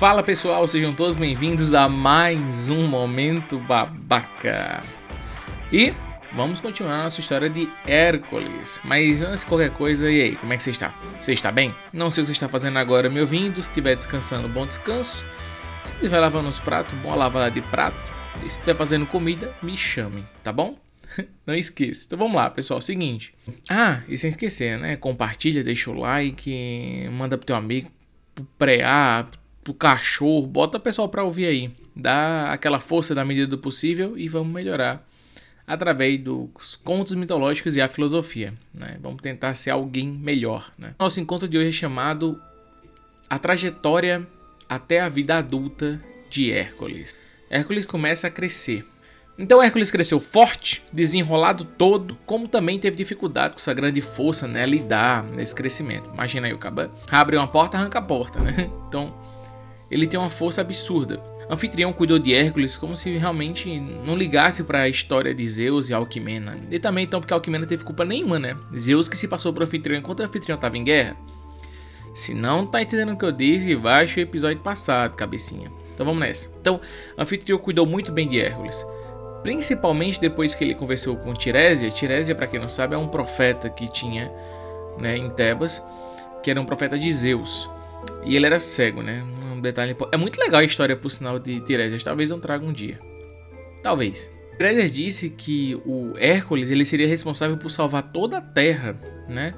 Fala pessoal, sejam todos bem-vindos a mais um Momento Babaca. E vamos continuar nossa história de Hércules. Mas antes de qualquer coisa, e aí, como é que você está? Você está bem? Não sei o que você está fazendo agora me ouvindo, se estiver descansando, bom descanso. Se estiver lavando os pratos, boa lavada de prato. E se estiver fazendo comida, me chame, tá bom? Não esqueça. Então vamos lá, pessoal. Seguinte. Ah, e sem esquecer, né? Compartilha, deixa o like, manda pro teu amigo, pro preá, pro cachorro, bota o pessoal pra ouvir aí. Dá aquela força da medida do possível e vamos melhorar através dos contos mitológicos e a filosofia. Né? Vamos tentar ser alguém melhor. Né? Nosso encontro de hoje é chamado A Trajetória até a Vida Adulta de Hércules. Hércules começa a crescer. Então Hércules cresceu forte, desenrolado todo, como também teve dificuldade com sua grande força, né, lidar nesse crescimento. Imagina aí o caba abre uma porta, arranca a porta, né? Então ele tem uma força absurda. Anfitrião cuidou de Hércules como se realmente não ligasse para a história de Zeus e Alquimena. E também então porque Alquimena teve culpa nenhuma, né? Zeus que se passou por Anfitrião enquanto Anfitrião estava em guerra. Se não tá entendendo o que eu disse, baixa o episódio passado, cabecinha. Então vamos nessa. Então, Anfitrião cuidou muito bem de Hércules principalmente depois que ele conversou com Tirésia. Tirésia, para quem não sabe, é um profeta que tinha né, em Tebas, que era um profeta de Zeus. E ele era cego, né? Detalhe É muito legal a história, por sinal, de Tiresias. Talvez eu traga um dia. Talvez. Tiresias disse que o Hércules ele seria responsável por salvar toda a Terra, né?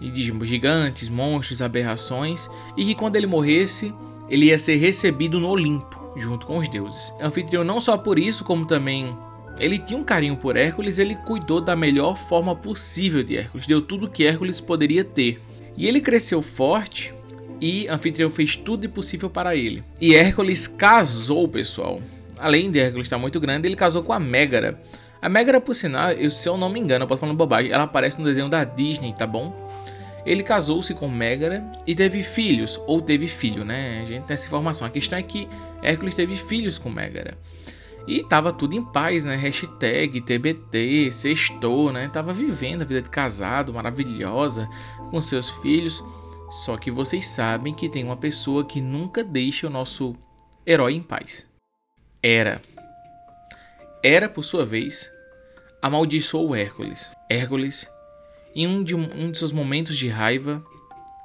E de gigantes, monstros, aberrações. E que quando ele morresse, ele ia ser recebido no Olimpo, junto com os deuses. Anfitrião não só por isso, como também ele tinha um carinho por Hércules, ele cuidou da melhor forma possível de Hércules, deu tudo que Hércules poderia ter. E ele cresceu forte e Anfitrião fez tudo possível para ele. E Hércules casou, pessoal. Além de Hércules estar muito grande, ele casou com a Mégara. A Mégara, por sinal, eu, se eu não me engano, eu posso falar bobagem, ela aparece no desenho da Disney, tá bom? Ele casou-se com Mégara e teve filhos, ou teve filho, né? A gente tem essa informação. A questão é que Hércules teve filhos com Mégara. E tava tudo em paz, né? Hashtag TBT, sextou, né? Tava vivendo a vida de casado maravilhosa com seus filhos. Só que vocês sabem que tem uma pessoa que nunca deixa o nosso herói em paz. Era. Era, por sua vez, amaldiçoou Hércules. Hércules, em um de, um de seus momentos de raiva,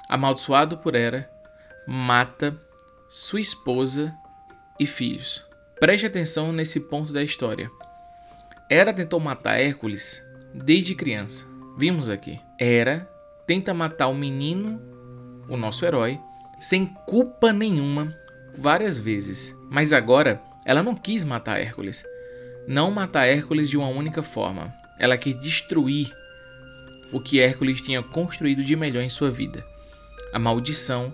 amaldiçoado por Hera, mata sua esposa e filhos. Preste atenção nesse ponto da história. Hera tentou matar Hércules desde criança. Vimos aqui. Hera tenta matar o menino, o nosso herói, sem culpa nenhuma, várias vezes. Mas agora ela não quis matar Hércules. Não matar Hércules de uma única forma. Ela quer destruir o que Hércules tinha construído de melhor em sua vida. A maldição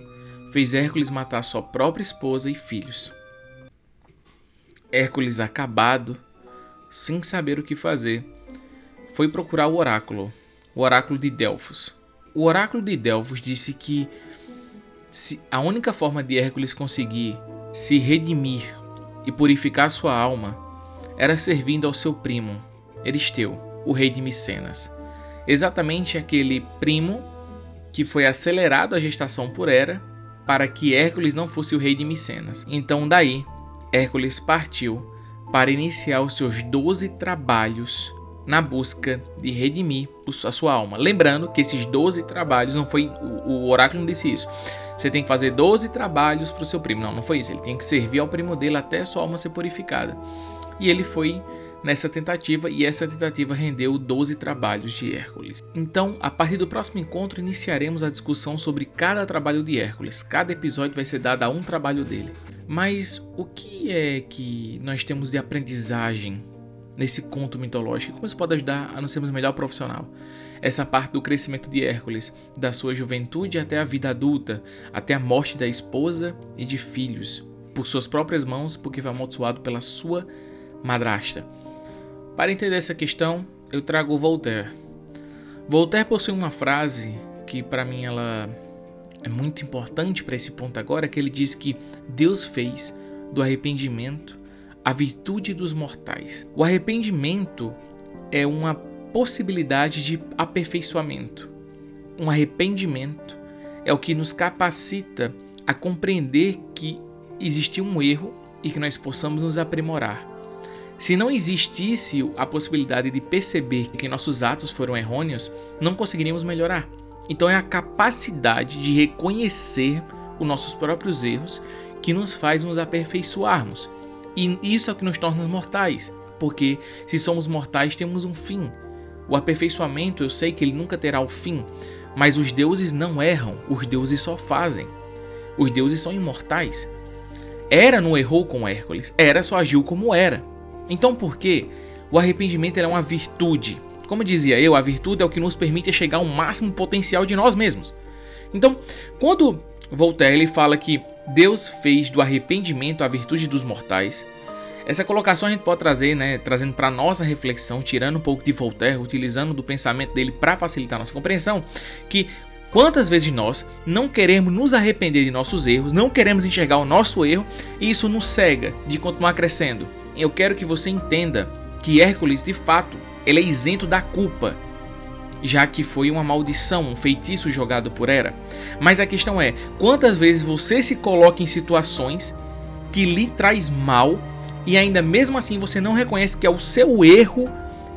fez Hércules matar sua própria esposa e filhos. Hércules, acabado, sem saber o que fazer, foi procurar o oráculo, o oráculo de Delfos. O oráculo de Delfos disse que a única forma de Hércules conseguir se redimir e purificar sua alma era servindo ao seu primo, Eristeu, o rei de Micenas. Exatamente aquele primo que foi acelerado a gestação por Hera para que Hércules não fosse o rei de Micenas. Então daí Hércules partiu para iniciar os seus 12 trabalhos na busca de redimir a sua alma. Lembrando que esses 12 trabalhos não foi o, oráculo não disse isso. Você tem que fazer 12 trabalhos para o seu primo. Não, não foi isso. Ele tem que servir ao primo dele até sua alma ser purificada. E ele foi nessa tentativa e essa tentativa rendeu 12 trabalhos de Hércules. Então, a partir do próximo encontro, iniciaremos a discussão sobre cada trabalho de Hércules. Cada episódio vai ser dado a um trabalho dele. Mas o que é que nós temos de aprendizagem nesse conto mitológico? Como isso pode ajudar a nos sermos melhor profissional? Essa parte do crescimento de Hércules, da sua juventude até a vida adulta, até a morte da esposa e de filhos, por suas próprias mãos, porque foi amaldiçoado pela sua madrasta. Para entender essa questão, eu trago Voltaire. Voltaire possui uma frase que para mim ela é muito importante para esse ponto agora, que ele diz que Deus fez do arrependimento a virtude dos mortais. O arrependimento é uma possibilidade de aperfeiçoamento. Um arrependimento é o que nos capacita a compreender que existir um erro e que nós possamos nos aprimorar. Se não existisse a possibilidade de perceber que nossos atos foram errôneos, não conseguiríamos melhorar. Então é a capacidade de reconhecer os nossos próprios erros que nos faz nos aperfeiçoarmos. E isso é o que nos torna mortais, porque se somos mortais temos um fim. O aperfeiçoamento eu sei que ele nunca terá o fim, mas os deuses não erram, os deuses só fazem. Os deuses são imortais. Era não errou com Hércules, Era só agiu como era. Então por quê? O arrependimento é uma virtude. Como dizia eu, a virtude é o que nos permite chegar ao máximo potencial de nós mesmos. Então, quando Voltaire ele fala que Deus fez do arrependimento a virtude dos mortais, essa colocação a gente pode trazer, né, trazendo para nossa reflexão, tirando um pouco de Voltaire, utilizando do pensamento dele para facilitar nossa compreensão, que Quantas vezes nós não queremos nos arrepender de nossos erros, não queremos enxergar o nosso erro e isso nos cega de continuar crescendo? Eu quero que você entenda que Hércules, de fato, ele é isento da culpa, já que foi uma maldição, um feitiço jogado por Hera. Mas a questão é, quantas vezes você se coloca em situações que lhe traz mal e ainda mesmo assim você não reconhece que é o seu erro,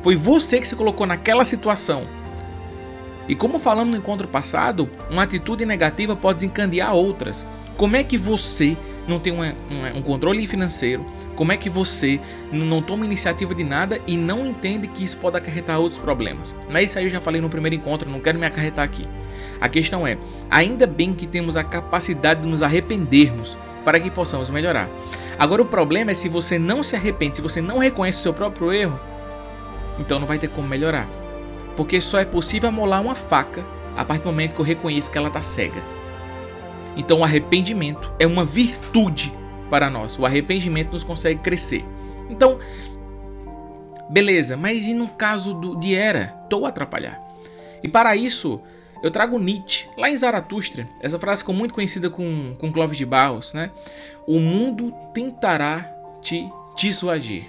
foi você que se colocou naquela situação e como falamos no encontro passado, uma atitude negativa pode desencadear outras. Como é que você não tem um controle financeiro? Como é que você não toma iniciativa de nada e não entende que isso pode acarretar outros problemas? Mas isso aí eu já falei no primeiro encontro, não quero me acarretar aqui. A questão é, ainda bem que temos a capacidade de nos arrependermos para que possamos melhorar. Agora o problema é se você não se arrepende, se você não reconhece o seu próprio erro, então não vai ter como melhorar porque só é possível amolar uma faca a partir do momento que eu reconheço que ela está cega. Então o arrependimento é uma virtude para nós. O arrependimento nos consegue crescer. Então, beleza, mas e no caso do, de Era? Estou a atrapalhar. E para isso, eu trago Nietzsche, lá em Zaratustra. Essa frase ficou muito conhecida com, com Clóvis de Barros, né? O mundo tentará te dissuadir.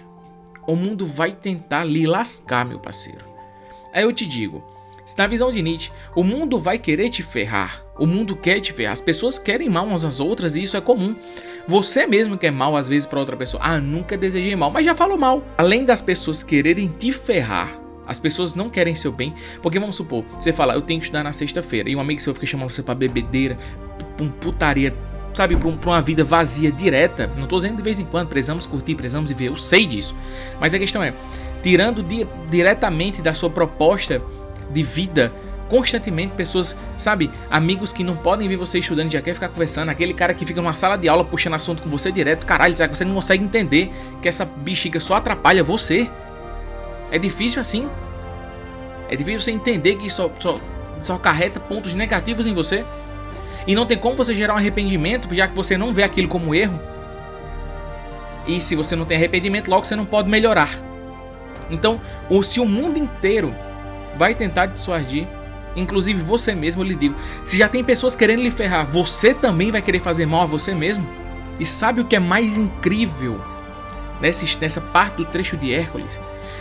O mundo vai tentar lhe lascar, meu parceiro. Aí eu te digo, na visão de Nietzsche, o mundo vai querer te ferrar, o mundo quer te ferrar, as pessoas querem mal umas às outras e isso é comum. Você mesmo quer mal às vezes para outra pessoa. Ah, nunca desejei mal, mas já falou mal. Além das pessoas quererem te ferrar, as pessoas não querem seu bem, porque vamos supor, você fala, eu tenho que estudar na sexta-feira, e um amigo seu fica chamando você pra bebedeira, pra putaria, sabe, pra, pra, uma vida vazia, direta. Não tô dizendo de vez em quando, precisamos curtir, precisamos viver, eu sei disso. Mas a questão é, tirando di diretamente da sua proposta de vida constantemente pessoas, sabe, amigos que não podem ver você estudando já quer ficar conversando, aquele cara que fica numa sala de aula puxando assunto com você direto, caralho, sabe, você não consegue entender que essa bexiga só atrapalha você. É difícil assim. É difícil você entender que só, só, só carreta pontos negativos em você. E não tem como você gerar um arrependimento, já que você não vê aquilo como erro. E se você não tem arrependimento, logo você não pode melhorar. Então, se o mundo inteiro vai tentar dissuadir, inclusive você mesmo, eu lhe digo, se já tem pessoas querendo lhe ferrar, você também vai querer fazer mal a você mesmo? E sabe o que é mais incrível nessa, nessa parte do trecho de Hércules?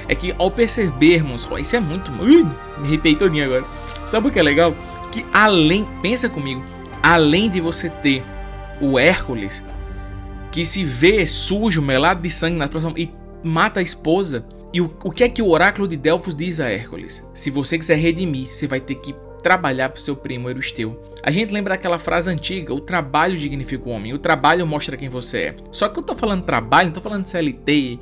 É que ao percebermos, ó, isso é muito. Ui, me arrepiei todinho agora. Sabe o que é legal? Que além, pensa comigo, além de você ter o Hércules, que se vê sujo, melado de sangue na próxima e mata a esposa, e o, o que é que o oráculo de Delfos diz a Hércules? Se você quiser redimir, você vai ter que trabalhar para o seu primo Euristeu. A gente lembra daquela frase antiga: o trabalho dignifica o homem, o trabalho mostra quem você é. Só que eu tô falando trabalho, não tô falando CLT,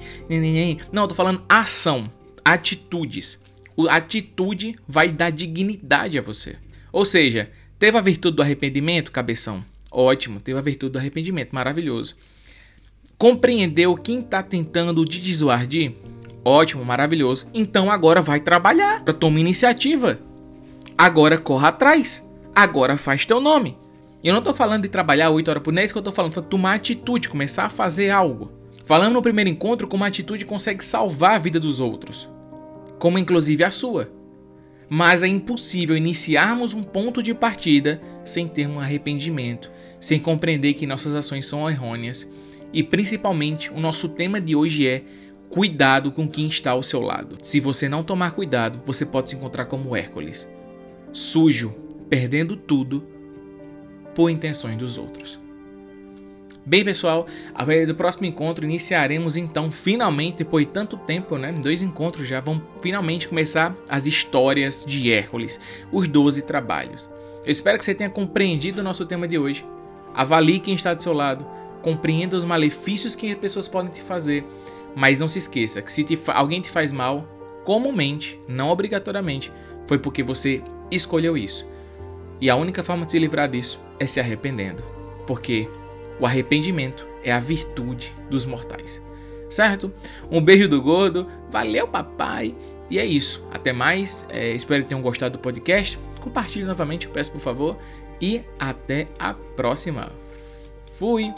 não, eu tô falando ação, atitudes. A atitude vai dar dignidade a você. Ou seja, teve a virtude do arrependimento, cabeção? Ótimo, teve a virtude do arrependimento, maravilhoso. Compreendeu quem está tentando te desardir? Ótimo, maravilhoso. Então agora vai trabalhar. Toma iniciativa. Agora corra atrás. Agora faz teu nome. E eu não tô falando de trabalhar 8 horas por mês, é que eu tô falando, foi tomar atitude, começar a fazer algo. Falando no primeiro encontro como a atitude consegue salvar a vida dos outros, como inclusive a sua. Mas é impossível iniciarmos um ponto de partida sem ter um arrependimento, sem compreender que nossas ações são errôneas. E principalmente, o nosso tema de hoje é Cuidado com quem está ao seu lado. Se você não tomar cuidado, você pode se encontrar como Hércules, sujo, perdendo tudo por intenções dos outros. Bem, pessoal, a partir do próximo encontro iniciaremos então finalmente, depois de tanto tempo, né? Dois encontros já vão finalmente começar as histórias de Hércules, os 12 trabalhos. Eu espero que você tenha compreendido o nosso tema de hoje. Avalie quem está do seu lado, compreenda os malefícios que as pessoas podem te fazer, mas não se esqueça que se te alguém te faz mal, comumente, não obrigatoriamente, foi porque você escolheu isso. E a única forma de se livrar disso é se arrependendo, porque o arrependimento é a virtude dos mortais. Certo? Um beijo do gordo, valeu papai! E é isso. Até mais. É, espero que tenham gostado do podcast. Compartilhe novamente, eu peço por favor. E até a próxima. Fui!